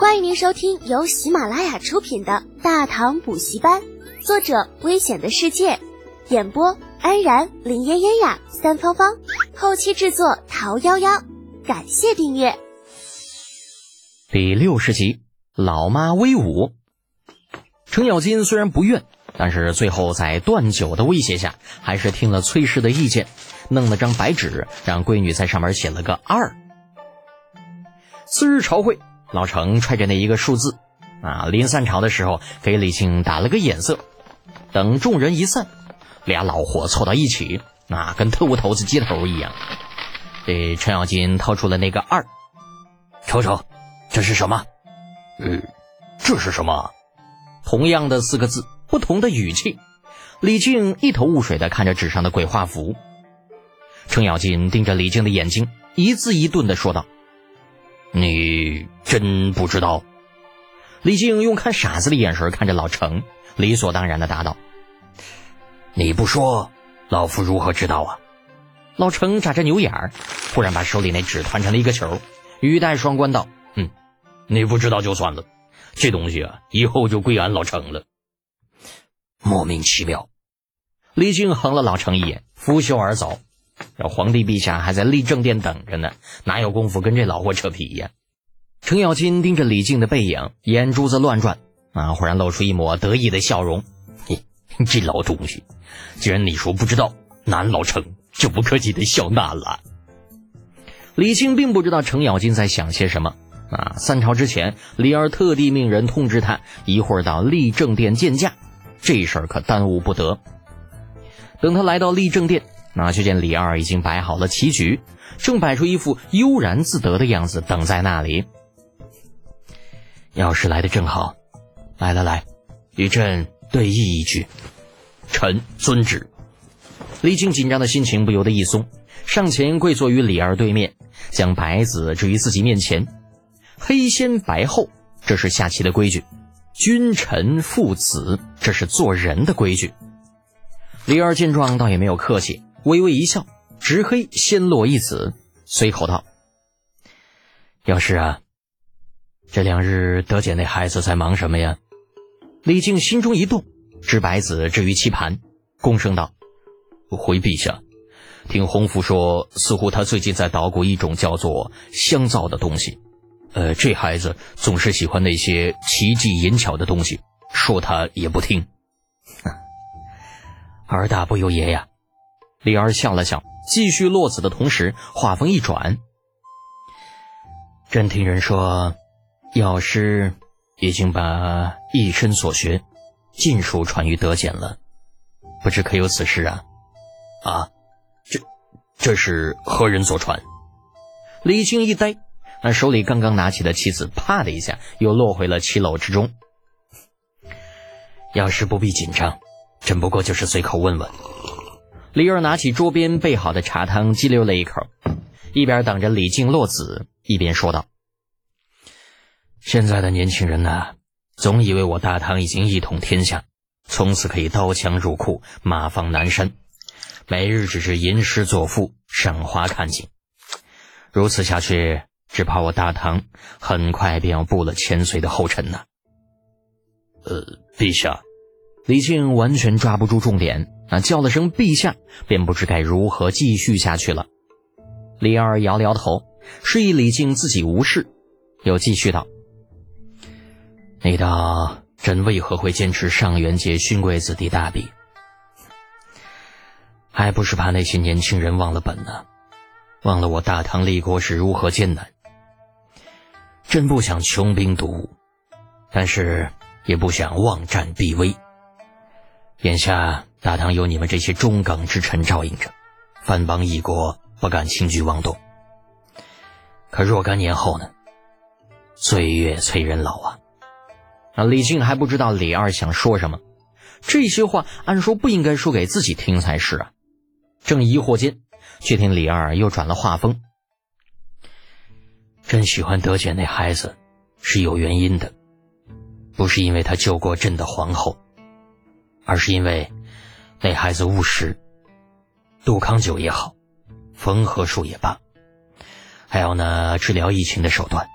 欢迎您收听由喜马拉雅出品的《大唐补习班》，作者：危险的世界，演播：安然、林嫣嫣呀、三芳芳，后期制作：桃夭夭。感谢订阅。第六十集，老妈威武。程咬金虽然不愿，但是最后在段九的威胁下，还是听了崔氏的意见，弄了张白纸，让闺女在上面写了个二。次日朝会。老程揣着那一个数字，啊，临散场的时候给李靖打了个眼色。等众人一散，俩老伙凑到一起，啊，跟特务头子接头一样。这程咬金掏出了那个二，瞅瞅，这是什么？呃，这是什么？同样的四个字，不同的语气。李靖一头雾水地看着纸上的鬼画符。程咬金盯着李靖的眼睛，一字一顿地说道。你真不知道？李靖用看傻子的眼神看着老程，理所当然的答道：“你不说，老夫如何知道啊？”老程眨着牛眼儿，忽然把手里那纸团成了一个球，语带双关道：“嗯，你不知道就算了，这东西啊，以后就归俺老程了。”莫名其妙。李靖横了老程一眼，拂袖而走。这皇帝陛下还在立正殿等着呢，哪有功夫跟这老货扯皮呀？程咬金盯着李靖的背影，眼珠子乱转，啊，忽然露出一抹得意的笑容。嘿，这老东西，既然你说不知道，俺老程就不客气的笑纳了。李靖并不知道程咬金在想些什么啊。三朝之前，李二特地命人通知他，一会儿到立正殿见驾，这事儿可耽误不得。等他来到立正殿。那就见李二已经摆好了棋局，正摆出一副悠然自得的样子，等在那里。要是来的正好，来来来，与朕对弈一局。臣遵旨。李靖紧张的心情不由得一松，上前跪坐于李二对面，将白子置于自己面前。黑先白后，这是下棋的规矩；君臣父子，这是做人的规矩。李二见状，倒也没有客气。微微一笑，执黑先落一子，随口道：“药师啊，这两日德姐那孩子在忙什么呀？”李靖心中一动，执白子置于棋盘，躬声道：“回陛下，听洪福说，似乎他最近在捣鼓一种叫做香皂的东西。呃，这孩子总是喜欢那些奇技淫巧的东西，说他也不听。儿大不由爷呀。”李二笑了笑，继续落子的同时，话锋一转：“朕听人说，药师已经把一身所学尽数传于德简了，不知可有此事啊？”“啊，这这是何人所传？”李靖一呆，那手里刚刚拿起的棋子，啪的一下又落回了棋篓之中。药师不必紧张，朕不过就是随口问问。李二拿起桌边备好的茶汤，激溜了一口，一边等着李靖落子，一边说道：“现在的年轻人呐，总以为我大唐已经一统天下，从此可以刀枪入库，马放南山，每日只是吟诗作赋，赏花看景。如此下去，只怕我大唐很快便要步了千岁的后尘呐。”呃，陛下，李靖完全抓不住重点。那叫了声“陛下”，便不知该如何继续下去了。李二摇了摇头，示意李靖自己无事，又继续道：“你道朕为何会坚持上元节勋贵子弟大比？还不是怕那些年轻人忘了本呢？忘了我大唐立国是如何艰难。朕不想穷兵黩武，但是也不想妄战必危。眼下……”大唐有你们这些忠耿之臣照应着，藩邦一国不敢轻举妄动。可若干年后呢？岁月催人老啊！那，李靖还不知道李二想说什么，这些话按说不应该说给自己听才是啊。正疑惑间，却听李二又转了话锋：“朕喜欢德简那孩子，是有原因的，不是因为他救过朕的皇后，而是因为……”那孩子务实，杜康酒也好，缝合术也罢，还有那治疗疫情的手段，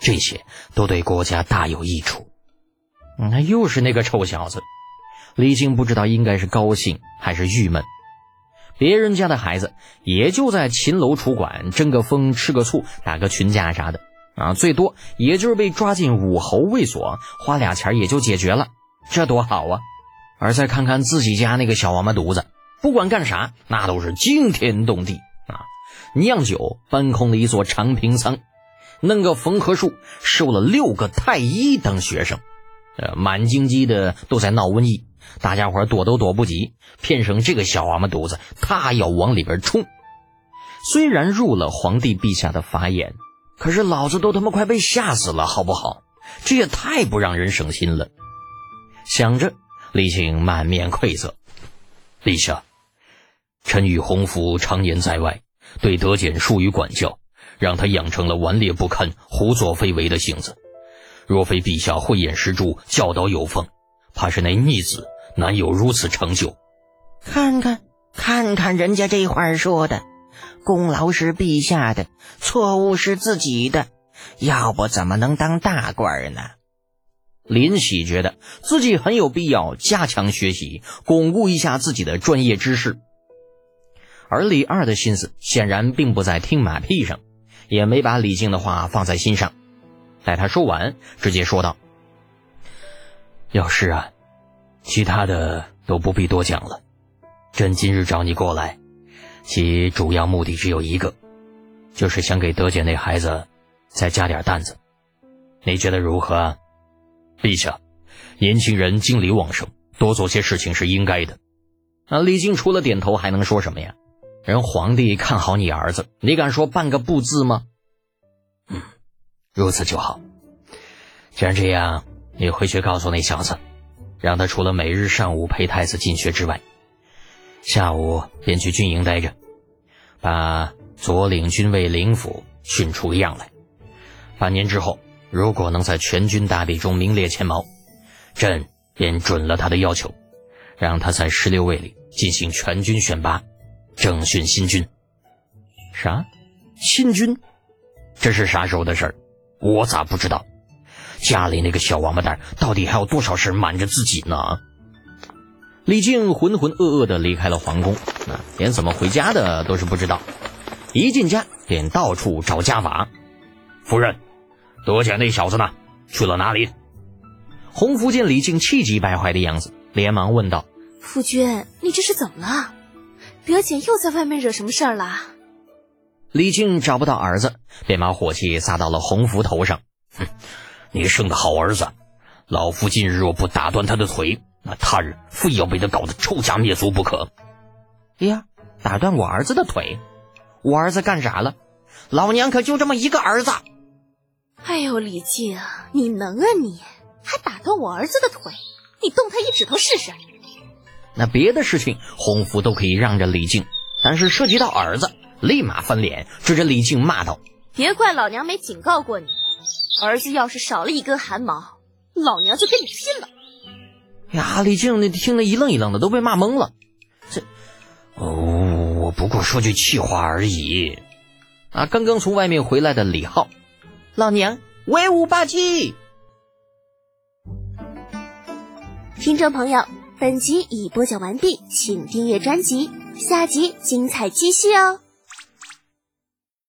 这些都对国家大有益处。那又是那个臭小子，李靖不知道应该是高兴还是郁闷。别人家的孩子也就在秦楼楚馆争个风吃个醋打个群架啥的啊，最多也就是被抓进武侯卫所，花俩钱也就解决了，这多好啊！而再看看自己家那个小王八犊子，不管干啥那都是惊天动地啊！酿酒搬空了一座长平仓，弄个缝合术收了六个太医当学生，呃，满京畿的都在闹瘟疫。大家伙躲都躲不及，偏生这个小王八犊子，他要往里边冲。虽然入了皇帝陛下的法眼，可是老子都他妈快被吓死了，好不好？这也太不让人省心了。想着，李靖满面愧色。陛下，臣与洪福常年在外，对德简疏于管教，让他养成了顽劣不堪、胡作非为的性子。若非陛下慧眼识珠，教导有方，怕是那逆子。难有如此成就，看看看看人家这话说的，功劳是陛下的，错误是自己的，要不怎么能当大官呢？林喜觉得自己很有必要加强学习，巩固一下自己的专业知识，而李二的心思显然并不在听马屁上，也没把李靖的话放在心上。待他说完，直接说道：“要是啊。”其他的都不必多讲了。朕今日找你过来，其主要目的只有一个，就是想给德姐那孩子再加点担子。你觉得如何？陛下，年轻人精力旺盛，多做些事情是应该的。啊，李靖除了点头还能说什么呀？人皇帝看好你儿子，你敢说半个不字吗？嗯，如此就好。既然这样，你回去告诉那小子。让他除了每日上午陪太子进学之外，下午便去军营待着，把左领军卫领府训出个样来。半年之后，如果能在全军大比中名列前茅，朕便准了他的要求，让他在十六位里进行全军选拔，征训新军。啥？新军？这是啥时候的事儿？我咋不知道？家里那个小王八蛋到底还有多少事瞒着自己呢？李靖浑浑噩噩的离开了皇宫，啊，连怎么回家的都是不知道。一进家便到处找家法。夫人，德简那小子呢？去了哪里？洪福见李靖气急败坏的样子，连忙问道：“夫君，你这是怎么了？德简又在外面惹什么事儿了？”李靖找不到儿子，便把火气撒到了洪福头上，哼。你生的好儿子，老夫今日若不打断他的腿，那他日非要被他搞得臭家灭族不可。呀，打断我儿子的腿，我儿子干啥了？老娘可就这么一个儿子。哎呦，李靖，你能啊你？还打断我儿子的腿？你动他一指头试试。那别的事情洪福都可以让着李靖，但是涉及到儿子，立马翻脸，指着李靖骂道：“别怪老娘没警告过你。”儿子要是少了一根汗毛，老娘就跟你拼了！呀，李靖那听得一愣一愣的，都被骂懵了。这，哦，我不过说句气话而已。啊，刚刚从外面回来的李浩，老娘威武霸气！听众朋友，本集已播讲完毕，请订阅专辑，下集精彩继续哦。